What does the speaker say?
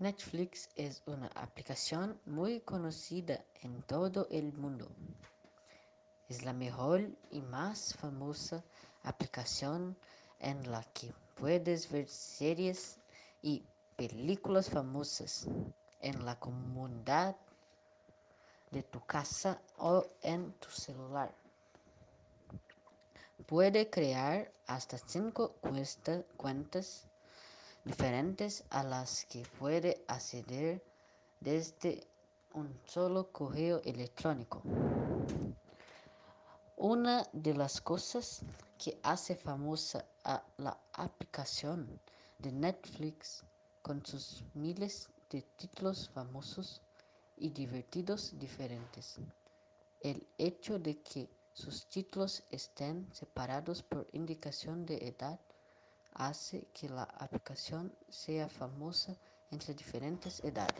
netflix es una aplicación muy conocida en todo el mundo. Es la mejor y más famosa aplicación en la que puedes ver series y películas famosas en la comodidad de tu casa o en tu celular. Puedes crear hasta 5 cuentas diferentes a las que puedes acceder desde un solo correo electrónico. Una de las cosas que hace famosa a la aplicación de netflix son sus miles de títulos famosos y divertidos diferentes el hecho de que sus títulos estén separados por indicación de edad hace que la aplicación sea famosa entre diferentes edades